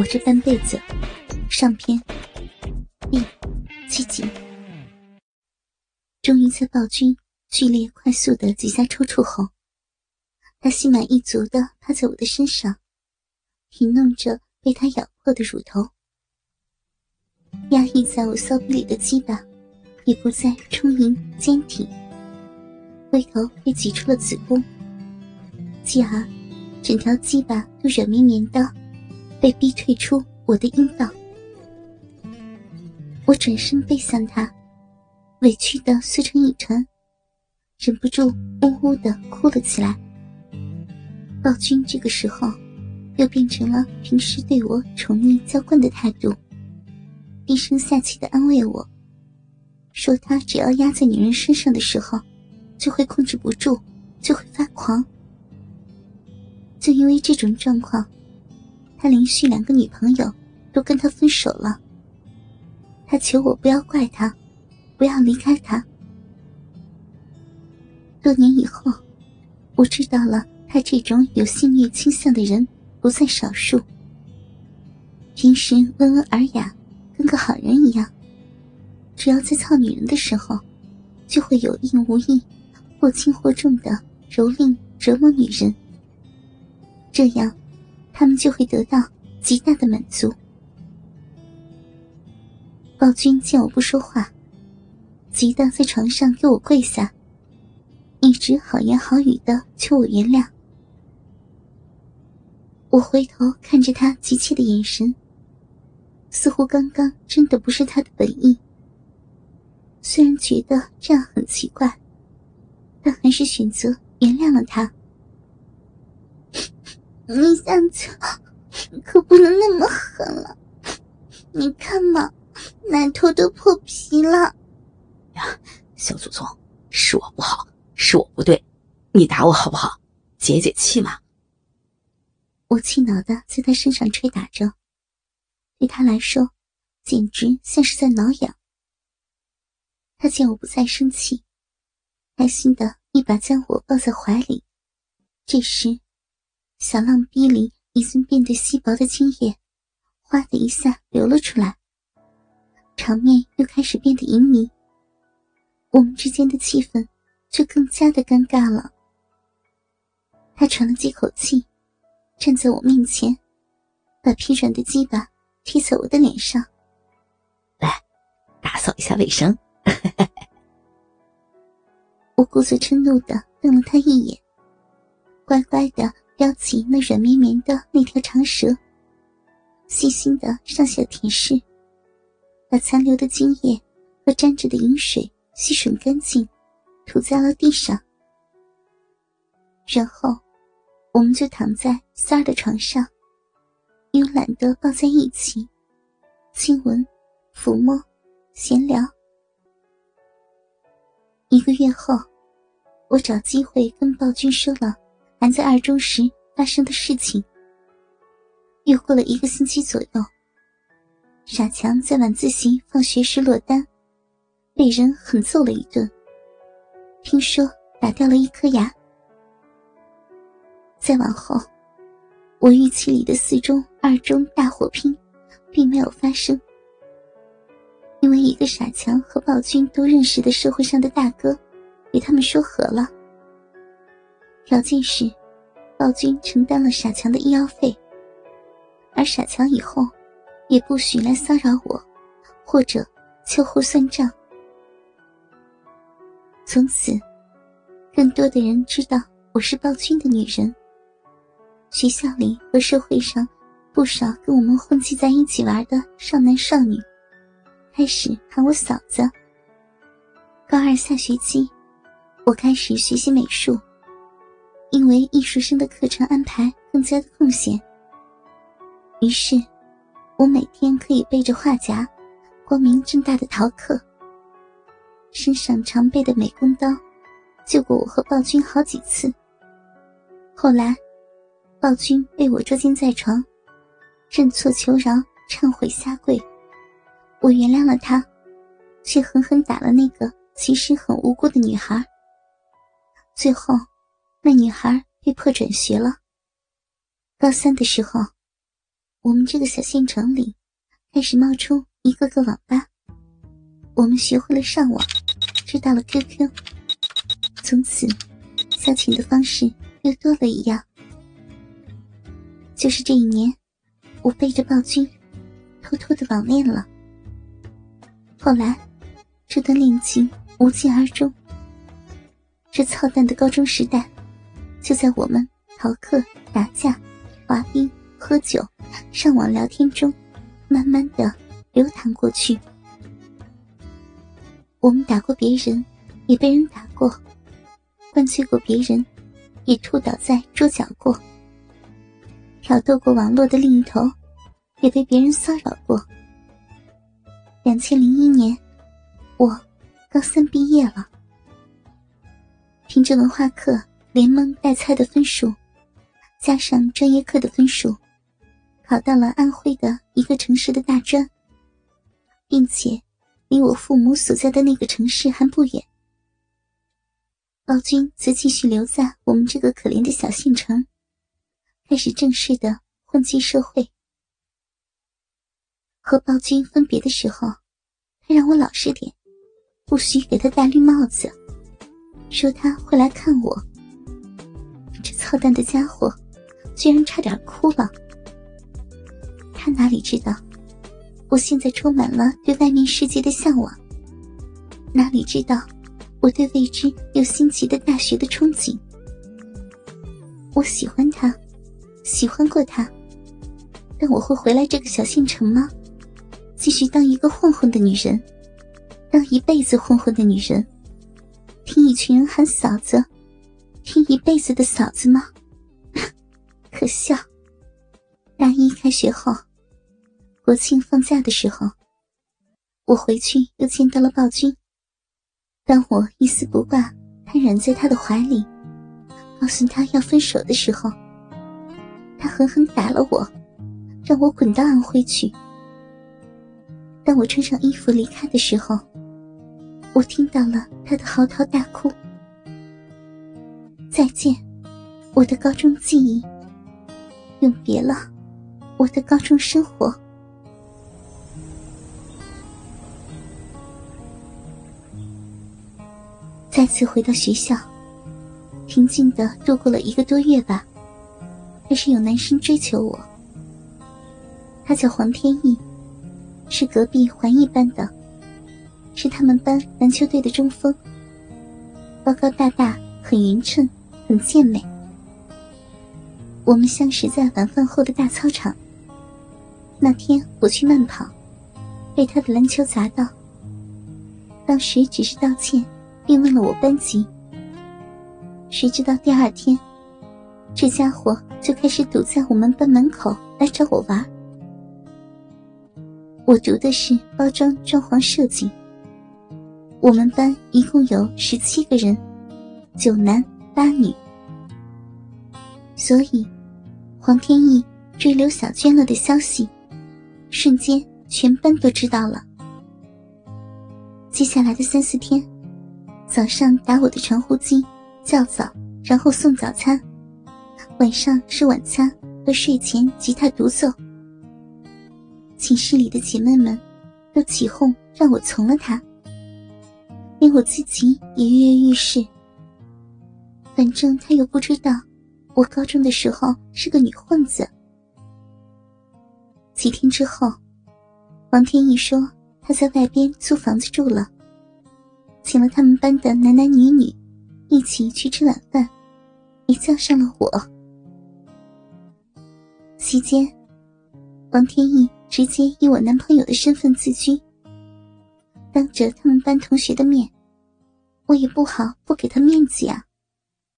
我这半辈子，上篇第七集，终于在暴君剧烈、快速的几下抽搐后，他心满意足的趴在我的身上，品弄着被他咬破的乳头，压抑在我骚逼里的鸡巴也不再充盈坚挺，龟头被挤出了子宫，继而整条鸡巴都软绵绵的。被逼退出我的阴道，我转身背向他，委屈的缩成一团，忍不住呜呜的哭了起来。暴君这个时候又变成了平时对我宠溺娇惯的态度，低声下气的安慰我，说他只要压在女人身上的时候，就会控制不住，就会发狂。就因为这种状况。他连续两个女朋友都跟他分手了。他求我不要怪他，不要离开他。多年以后，我知道了他这种有性虐倾向的人不在少数。平时温文尔雅，跟个好人一样，只要在操女人的时候，就会有意无意、或轻或重的蹂躏折磨女人。这样。他们就会得到极大的满足。暴君见我不说话，急得在床上给我跪下，一直好言好语的求我原谅。我回头看着他急切的眼神，似乎刚刚真的不是他的本意。虽然觉得这样很奇怪，但还是选择原谅了他。你下次可不能那么狠了，你看嘛，奶头都破皮了。呀，小祖宗，是我不好，是我不对，你打我好不好？解解气嘛。我气恼的在他身上捶打着，对他来说，简直像是在挠痒。他见我不再生气，开心的一把将我抱在怀里。这时。小浪逼里已经变得稀薄的青液，哗的一下流了出来。场面又开始变得淫靡，我们之间的气氛就更加的尴尬了。他喘了几口气，站在我面前，把疲软的鸡巴贴在我的脸上，来打扫一下卫生。我故作嗔怒的瞪了他一眼，乖乖的。叼起那软绵绵的那条长蛇，细心的上下舔舐，把残留的精液和沾着的饮水吸吮干净，吐在了地上。然后，我们就躺在三儿的床上，慵懒的抱在一起，亲吻、抚摸、闲聊。一个月后，我找机会跟暴君说了。还在二中时发生的事情。又过了一个星期左右，傻强在晚自习放学时落单，被人狠揍了一顿。听说打掉了一颗牙。再往后，我预期里的四中、二中大火拼，并没有发生，因为一个傻强和暴君都认识的社会上的大哥，给他们说和了。条件是，暴君承担了傻强的医药费，而傻强以后也不许来骚扰我，或者秋后算账。从此，更多的人知道我是暴君的女人。学校里和社会上，不少跟我们混迹在一起玩的少男少女，开始喊我嫂子。高二下学期，我开始学习美术。因为艺术生的课程安排更加的空闲，于是，我每天可以背着画夹，光明正大的逃课。身上常备的美工刀，救过我和暴君好几次。后来，暴君被我捉奸在床，认错求饶，忏悔下跪，我原谅了他，却狠狠打了那个其实很无辜的女孩。最后。那女孩被迫转学了。高三的时候，我们这个小县城里开始冒出一个个网吧。我们学会了上网，知道了 QQ，从此消遣的方式又多了一样。就是这一年，我背着暴君偷偷的网恋了。后来，这段恋情无疾而终。这操蛋的高中时代，就在我们逃课、打架、滑冰、喝酒、上网聊天中，慢慢的流淌过去。我们打过别人，也被人打过；灌醉过别人，也吐倒在桌角过；挑逗过网络的另一头，也被别人骚扰过。两千零一年，我高三毕业了，凭着文化课连蒙带猜的分数，加上专业课的分数，考到了安徽的一个城市的大专，并且。离我父母所在的那个城市还不远，暴君则继续留在我们这个可怜的小县城，开始正式的混迹社会。和暴君分别的时候，他让我老实点，不许给他戴绿帽子，说他会来看我。这操蛋的家伙，居然差点哭了。他哪里知道？我现在充满了对外面世界的向往，哪里知道我对未知又新奇的大学的憧憬？我喜欢他，喜欢过他，但我会回来这个小县城吗？继续当一个混混的女人，当一辈子混混的女人，听一群人喊嫂子，听一辈子的嫂子吗？可笑！大一开学后。国庆放假的时候，我回去又见到了暴君。当我一丝不挂，瘫软在他的怀里，告诉他要分手的时候，他狠狠打了我，让我滚到安徽去。当我穿上衣服离开的时候，我听到了他的嚎啕大哭。再见，我的高中记忆。永别了，我的高中生活。再次回到学校，平静的度过了一个多月吧。还是有男生追求我。他叫黄天意，是隔壁环艺班的，是他们班篮球队的中锋。高高大大，很匀称，很健美。我们相识在晚饭后的大操场。那天我去慢跑，被他的篮球砸到。当时只是道歉。并问了我班级，谁知道第二天，这家伙就开始堵在我们班门口来找我玩。我读的是包装装潢设计。我们班一共有十七个人，九男八女，所以黄天意追刘小娟了的消息，瞬间全班都知道了。接下来的三四天。早上打我的传呼机，叫早，然后送早餐；晚上是晚餐和睡前吉他独奏。寝室里的姐妹们都起哄让我从了他，连我自己也跃跃欲试。反正他又不知道，我高中的时候是个女混子。几天之后，王天意说他在外边租房子住了。请了他们班的男男女女一起去吃晚饭，也叫上了我。期间，王天意直接以我男朋友的身份自居，当着他们班同学的面，我也不好不给他面子呀。